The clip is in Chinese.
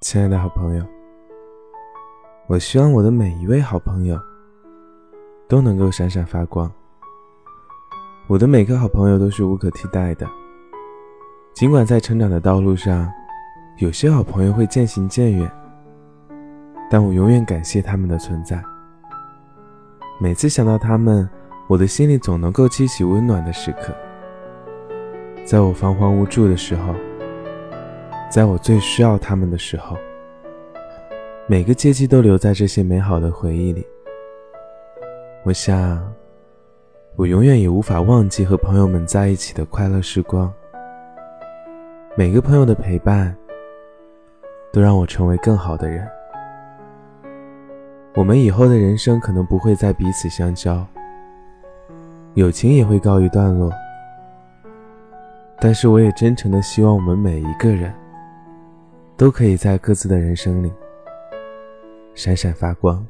亲爱的好朋友，我希望我的每一位好朋友都能够闪闪发光。我的每个好朋友都是无可替代的，尽管在成长的道路上，有些好朋友会渐行渐远，但我永远感谢他们的存在。每次想到他们，我的心里总能够激起温暖的时刻。在我彷徨无助的时候。在我最需要他们的时候，每个阶级都留在这些美好的回忆里。我想，我永远也无法忘记和朋友们在一起的快乐时光。每个朋友的陪伴，都让我成为更好的人。我们以后的人生可能不会再彼此相交，友情也会告一段落。但是，我也真诚的希望我们每一个人。都可以在各自的人生里闪闪发光。